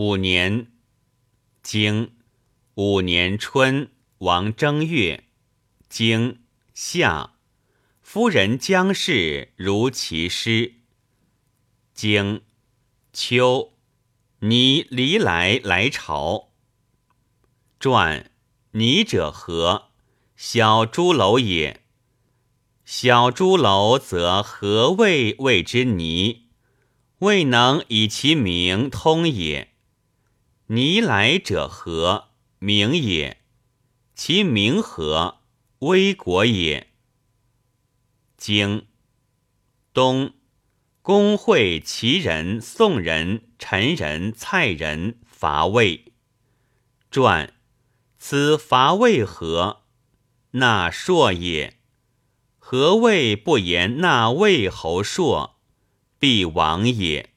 五年，经五年春，王正月，经夏，夫人姜氏如其师。经秋，倪离来来朝。传倪者何？小朱楼也。小朱楼则何谓谓之倪？未能以其名通也。倪来者何？名也。其名何？危国也。经东，公会齐人、宋人、陈人、蔡人伐魏。传此伐魏何？纳朔也。何谓不言纳魏侯朔？必亡也。